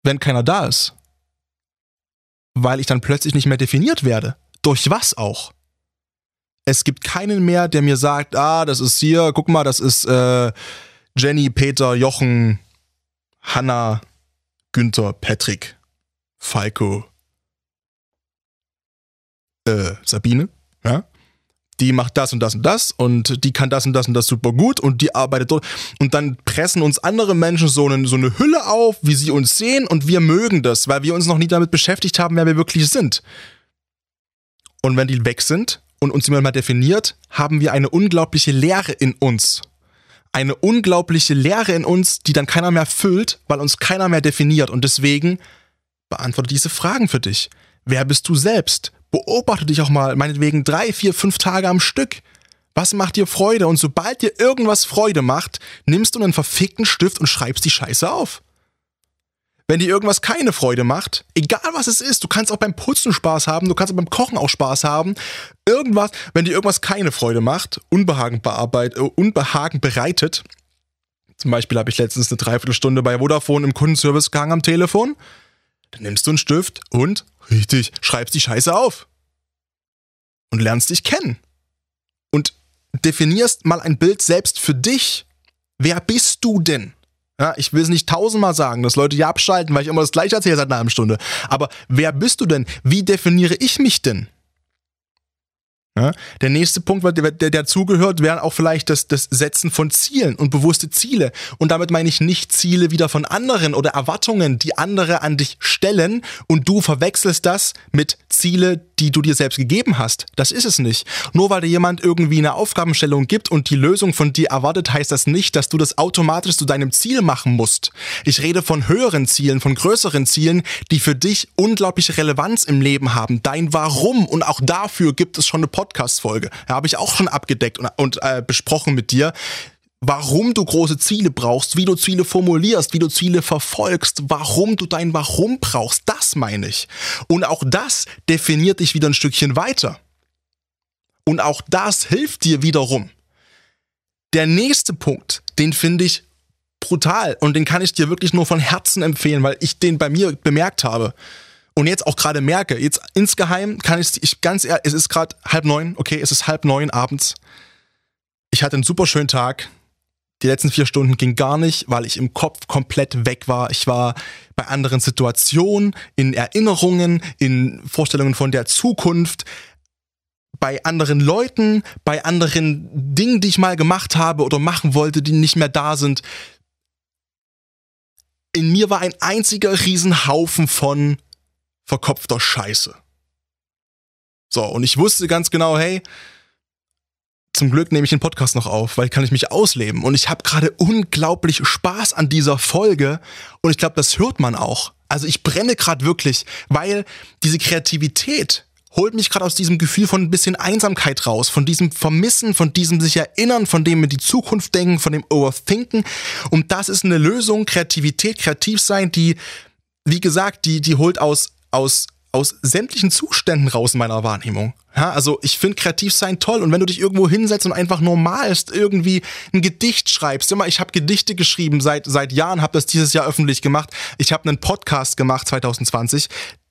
Wenn keiner da ist weil ich dann plötzlich nicht mehr definiert werde. Durch was auch? Es gibt keinen mehr, der mir sagt, ah, das ist hier, guck mal, das ist äh, Jenny, Peter, Jochen, Hanna, Günther, Patrick, Falco, äh, Sabine, ja? Die macht das und das und das und die kann das und das und das super gut und die arbeitet dort. Und dann pressen uns andere Menschen so eine, so eine Hülle auf, wie sie uns sehen und wir mögen das, weil wir uns noch nie damit beschäftigt haben, wer wir wirklich sind. Und wenn die weg sind und uns jemand mal definiert, haben wir eine unglaubliche Leere in uns. Eine unglaubliche Leere in uns, die dann keiner mehr füllt, weil uns keiner mehr definiert. Und deswegen beantworte diese Fragen für dich. Wer bist du selbst? Beobachte dich auch mal, meinetwegen drei, vier, fünf Tage am Stück. Was macht dir Freude? Und sobald dir irgendwas Freude macht, nimmst du einen verfickten Stift und schreibst die Scheiße auf. wenn dir irgendwas keine Freude macht, egal was es ist, du kannst auch beim Putzen Spaß haben, du kannst auch beim Kochen auch Spaß haben, irgendwas, wenn dir irgendwas keine Freude macht, Unbehagen, bearbeitet, äh, Unbehagen bereitet, zum Beispiel habe ich letztens eine Dreiviertelstunde bei Vodafone im Kundenservice gehangen am Telefon, dann nimmst du einen Stift und, richtig, schreibst die Scheiße auf. Und lernst dich kennen. Und definierst mal ein Bild selbst für dich. Wer bist du denn? Ja, ich will es nicht tausendmal sagen, dass Leute hier abschalten, weil ich immer das gleiche erzähle seit einer halben Stunde. Aber wer bist du denn? Wie definiere ich mich denn? Ja, der nächste Punkt, der, der dazugehört, wäre auch vielleicht das, das Setzen von Zielen und bewusste Ziele. Und damit meine ich nicht Ziele wieder von anderen oder Erwartungen, die andere an dich stellen und du verwechselst das mit Ziele, die du dir selbst gegeben hast. Das ist es nicht. Nur weil dir jemand irgendwie eine Aufgabenstellung gibt und die Lösung von dir erwartet, heißt das nicht, dass du das automatisch zu deinem Ziel machen musst. Ich rede von höheren Zielen, von größeren Zielen, die für dich unglaubliche Relevanz im Leben haben. Dein Warum und auch dafür gibt es schon eine Podcast-Folge. Ja, habe ich auch schon abgedeckt und, und äh, besprochen mit dir warum du große Ziele brauchst, wie du Ziele formulierst, wie du Ziele verfolgst, warum du dein Warum brauchst, das meine ich. Und auch das definiert dich wieder ein Stückchen weiter. Und auch das hilft dir wiederum. Der nächste Punkt, den finde ich brutal und den kann ich dir wirklich nur von Herzen empfehlen, weil ich den bei mir bemerkt habe und jetzt auch gerade merke, jetzt insgeheim kann ich, ich ganz ehrlich, es ist gerade halb neun, okay, es ist halb neun abends. Ich hatte einen super schönen Tag. Die letzten vier Stunden ging gar nicht, weil ich im Kopf komplett weg war. Ich war bei anderen Situationen, in Erinnerungen, in Vorstellungen von der Zukunft, bei anderen Leuten, bei anderen Dingen, die ich mal gemacht habe oder machen wollte, die nicht mehr da sind. In mir war ein einziger Riesenhaufen von verkopfter Scheiße. So, und ich wusste ganz genau, hey, zum Glück nehme ich den Podcast noch auf, weil kann ich mich ausleben. Und ich habe gerade unglaublich Spaß an dieser Folge. Und ich glaube, das hört man auch. Also ich brenne gerade wirklich, weil diese Kreativität holt mich gerade aus diesem Gefühl von ein bisschen Einsamkeit raus, von diesem Vermissen, von diesem sich erinnern, von dem in die Zukunft denken, von dem Overthinken. Und das ist eine Lösung, Kreativität, kreativ sein, die, wie gesagt, die, die holt aus, aus aus sämtlichen Zuständen raus in meiner Wahrnehmung. Ja, also ich finde kreativ sein toll und wenn du dich irgendwo hinsetzt und einfach normalst, irgendwie ein Gedicht schreibst, immer ich habe Gedichte geschrieben seit seit Jahren, habe das dieses Jahr öffentlich gemacht. Ich habe einen Podcast gemacht 2020,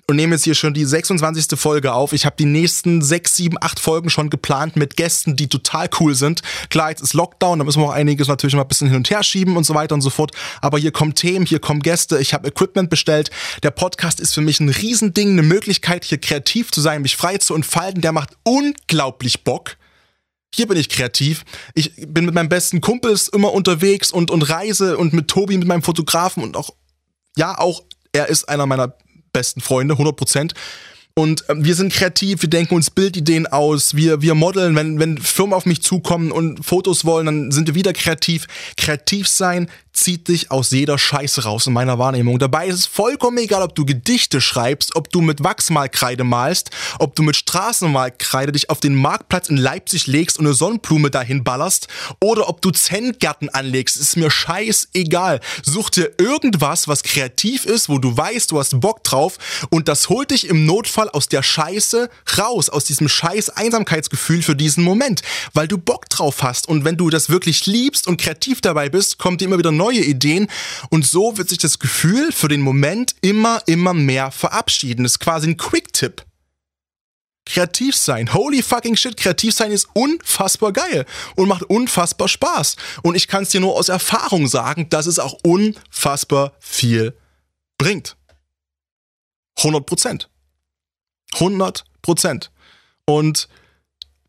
und nehme jetzt hier schon die 26. Folge auf. Ich habe die nächsten 6, 7, 8 Folgen schon geplant mit Gästen, die total cool sind. Klar, jetzt ist Lockdown, da müssen wir auch einiges natürlich mal ein bisschen hin und her schieben und so weiter und so fort. Aber hier kommen Themen, hier kommen Gäste, ich habe Equipment bestellt. Der Podcast ist für mich ein Riesending, eine Möglichkeit, hier kreativ zu sein, mich frei zu entfalten. Der macht unglaublich Bock. Hier bin ich kreativ. Ich bin mit meinem besten Kumpels immer unterwegs und, und reise und mit Tobi, mit meinem Fotografen und auch, ja, auch er ist einer meiner besten Freunde, 100 Prozent. Und ähm, wir sind kreativ, wir denken uns Bildideen aus, wir, wir modeln, wenn, wenn Firmen auf mich zukommen und Fotos wollen, dann sind wir wieder kreativ. Kreativ sein zieht dich aus jeder Scheiße raus in meiner Wahrnehmung. Dabei ist es vollkommen egal, ob du Gedichte schreibst, ob du mit Wachsmalkreide malst, ob du mit Straßenmalkreide dich auf den Marktplatz in Leipzig legst und eine Sonnenblume dahin ballerst oder ob du Zentgärten anlegst. ist mir scheißegal. Such dir irgendwas, was kreativ ist, wo du weißt, du hast Bock drauf und das holt dich im Notfall aus der Scheiße raus, aus diesem scheiß Einsamkeitsgefühl für diesen Moment, weil du Bock drauf hast und wenn du das wirklich liebst und kreativ dabei bist, kommt dir immer wieder neue Ideen und so wird sich das Gefühl für den Moment immer, immer mehr verabschieden. Das ist quasi ein Quick-Tipp. Kreativ sein, holy fucking shit, kreativ sein ist unfassbar geil und macht unfassbar Spaß. Und ich kann es dir nur aus Erfahrung sagen, dass es auch unfassbar viel bringt. 100 Prozent. 100 Prozent. Und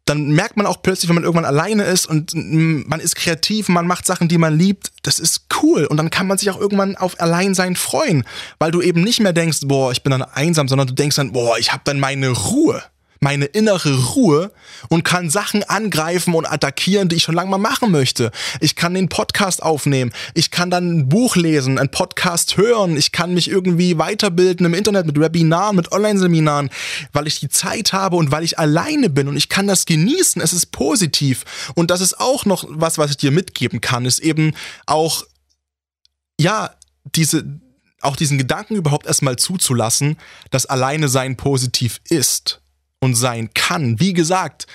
dann merkt man auch plötzlich, wenn man irgendwann alleine ist und man ist kreativ, man macht Sachen, die man liebt, das ist cool. Und dann kann man sich auch irgendwann auf Alleinsein freuen, weil du eben nicht mehr denkst, boah, ich bin dann einsam, sondern du denkst dann, boah, ich habe dann meine Ruhe meine innere Ruhe und kann Sachen angreifen und attackieren, die ich schon lange mal machen möchte. Ich kann den Podcast aufnehmen, ich kann dann ein Buch lesen, einen Podcast hören, ich kann mich irgendwie weiterbilden im Internet mit Webinaren, mit Online-Seminaren, weil ich die Zeit habe und weil ich alleine bin und ich kann das genießen. Es ist positiv. Und das ist auch noch was, was ich dir mitgeben kann, ist eben auch, ja, diese, auch diesen Gedanken überhaupt erstmal zuzulassen, dass alleine sein positiv ist und sein kann. Wie gesagt,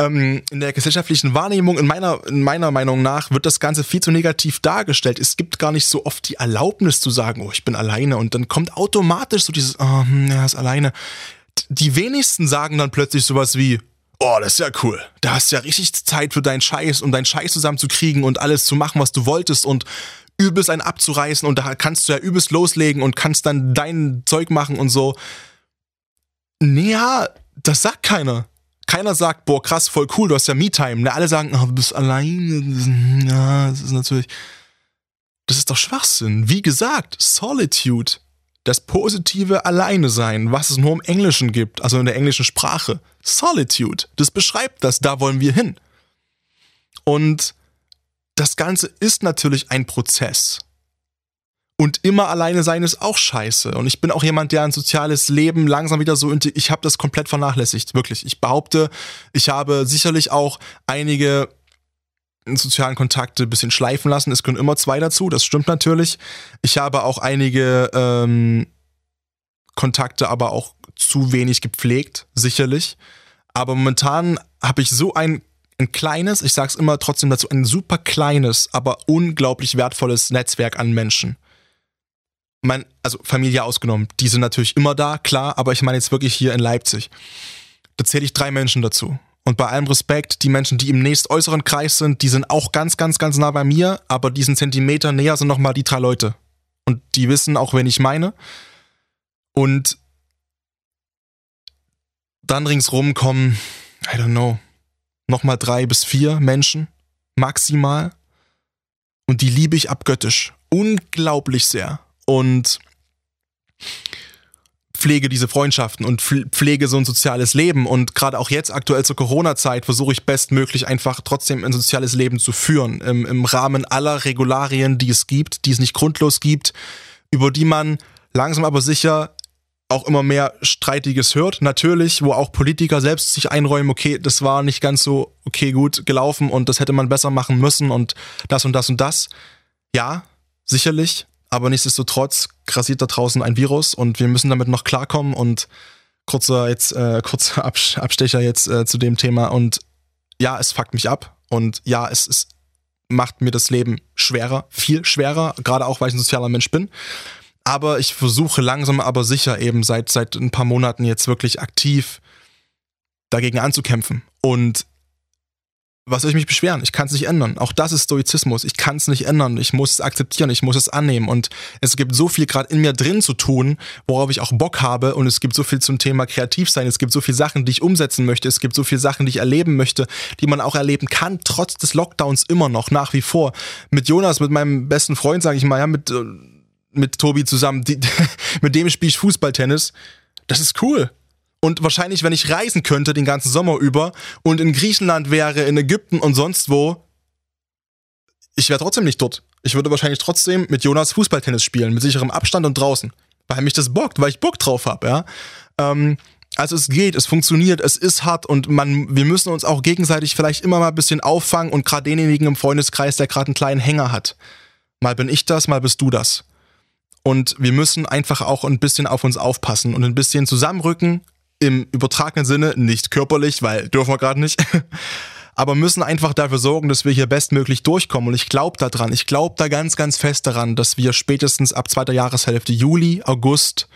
ähm, in der gesellschaftlichen Wahrnehmung, in meiner, in meiner Meinung nach, wird das Ganze viel zu negativ dargestellt. Es gibt gar nicht so oft die Erlaubnis zu sagen, oh, ich bin alleine. Und dann kommt automatisch so dieses, oh, hm, er ist alleine. Die wenigsten sagen dann plötzlich sowas wie, oh, das ist ja cool. Da hast du ja richtig Zeit für deinen Scheiß, um deinen Scheiß zusammenzukriegen und alles zu machen, was du wolltest und übelst einen abzureißen und da kannst du ja übelst loslegen und kannst dann dein Zeug machen und so. Naja, das sagt keiner. Keiner sagt, boah, krass, voll cool, du hast ja Me-Time. Ne, alle sagen, oh, du bist alleine. Ja, das ist natürlich. Das ist doch Schwachsinn. Wie gesagt, Solitude. Das positive Alleine sein, was es nur im Englischen gibt, also in der englischen Sprache. Solitude. Das beschreibt das, da wollen wir hin. Und das Ganze ist natürlich ein Prozess. Und immer alleine sein ist auch scheiße. Und ich bin auch jemand, der ein soziales Leben langsam wieder so, ich habe das komplett vernachlässigt, wirklich. Ich behaupte, ich habe sicherlich auch einige sozialen Kontakte ein bisschen schleifen lassen. Es können immer zwei dazu, das stimmt natürlich. Ich habe auch einige ähm, Kontakte aber auch zu wenig gepflegt, sicherlich. Aber momentan habe ich so ein ein kleines, ich sag's immer trotzdem dazu, ein super kleines, aber unglaublich wertvolles Netzwerk an Menschen. Mein, also Familie ausgenommen, die sind natürlich immer da, klar, aber ich meine jetzt wirklich hier in Leipzig. Da zähle ich drei Menschen dazu. Und bei allem Respekt, die Menschen, die im nächst äußeren Kreis sind, die sind auch ganz, ganz, ganz nah bei mir, aber diesen Zentimeter näher sind nochmal die drei Leute. Und die wissen auch, wen ich meine. Und dann ringsrum kommen, I don't know, nochmal drei bis vier Menschen, maximal. Und die liebe ich abgöttisch. Unglaublich sehr. Und pflege diese Freundschaften und pflege so ein soziales Leben. Und gerade auch jetzt aktuell zur Corona-Zeit versuche ich bestmöglich einfach trotzdem ein soziales Leben zu führen. Im, Im Rahmen aller Regularien, die es gibt, die es nicht grundlos gibt, über die man langsam aber sicher auch immer mehr Streitiges hört, natürlich, wo auch Politiker selbst sich einräumen, okay, das war nicht ganz so, okay, gut gelaufen und das hätte man besser machen müssen und das und das und das. Ja, sicherlich, aber nichtsdestotrotz grassiert da draußen ein Virus und wir müssen damit noch klarkommen und kurzer jetzt, äh, kurzer Abstecher jetzt äh, zu dem Thema und ja, es fuckt mich ab und ja, es, es macht mir das Leben schwerer, viel schwerer, gerade auch, weil ich ein sozialer Mensch bin. Aber ich versuche langsam aber sicher eben seit, seit ein paar Monaten jetzt wirklich aktiv dagegen anzukämpfen. Und was soll ich mich beschweren? Ich kann es nicht ändern. Auch das ist Stoizismus. Ich kann es nicht ändern. Ich muss es akzeptieren. Ich muss es annehmen. Und es gibt so viel gerade in mir drin zu tun, worauf ich auch Bock habe. Und es gibt so viel zum Thema kreativ sein. Es gibt so viele Sachen, die ich umsetzen möchte. Es gibt so viele Sachen, die ich erleben möchte, die man auch erleben kann, trotz des Lockdowns immer noch, nach wie vor. Mit Jonas, mit meinem besten Freund, sage ich mal, ja, mit äh, mit Tobi zusammen, die, mit dem spiele ich Fußballtennis. Das ist cool. Und wahrscheinlich, wenn ich reisen könnte den ganzen Sommer über und in Griechenland wäre, in Ägypten und sonst wo, ich wäre trotzdem nicht dort. Ich würde wahrscheinlich trotzdem mit Jonas Fußballtennis spielen, mit sicherem Abstand und draußen. Weil mich das bockt, weil ich Bock drauf habe, ja. Ähm, also es geht, es funktioniert, es ist hart und man, wir müssen uns auch gegenseitig vielleicht immer mal ein bisschen auffangen und gerade denjenigen im Freundeskreis, der gerade einen kleinen Hänger hat. Mal bin ich das, mal bist du das. Und wir müssen einfach auch ein bisschen auf uns aufpassen und ein bisschen zusammenrücken, im übertragenen Sinne, nicht körperlich, weil dürfen wir gerade nicht. Aber müssen einfach dafür sorgen, dass wir hier bestmöglich durchkommen. Und ich glaube daran, ich glaube da ganz, ganz fest daran, dass wir spätestens ab zweiter Jahreshälfte, Juli, August,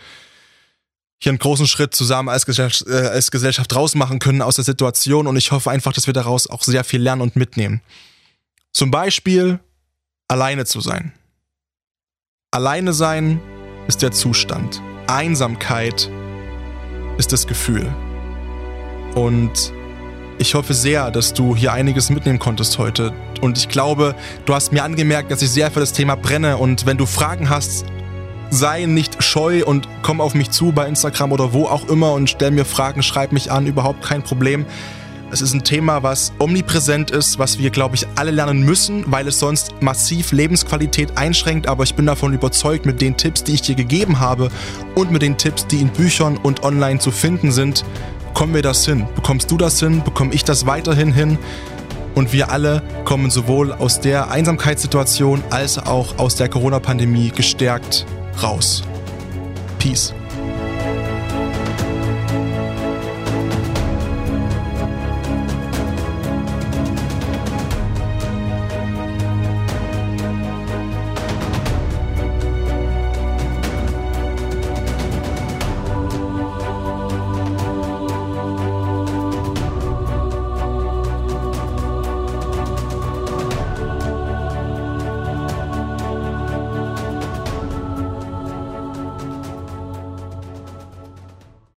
hier einen großen Schritt zusammen als Gesellschaft, äh, als Gesellschaft rausmachen können aus der Situation. Und ich hoffe einfach, dass wir daraus auch sehr viel lernen und mitnehmen. Zum Beispiel alleine zu sein. Alleine sein ist der Zustand. Einsamkeit ist das Gefühl. Und ich hoffe sehr, dass du hier einiges mitnehmen konntest heute. Und ich glaube, du hast mir angemerkt, dass ich sehr für das Thema brenne. Und wenn du Fragen hast, sei nicht scheu und komm auf mich zu bei Instagram oder wo auch immer und stell mir Fragen, schreib mich an, überhaupt kein Problem. Es ist ein Thema, was omnipräsent ist, was wir, glaube ich, alle lernen müssen, weil es sonst massiv Lebensqualität einschränkt. Aber ich bin davon überzeugt, mit den Tipps, die ich dir gegeben habe und mit den Tipps, die in Büchern und online zu finden sind, kommen wir das hin. Bekommst du das hin? Bekomme ich das weiterhin hin? Und wir alle kommen sowohl aus der Einsamkeitssituation als auch aus der Corona-Pandemie gestärkt raus. Peace.